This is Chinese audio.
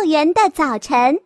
校园的早晨。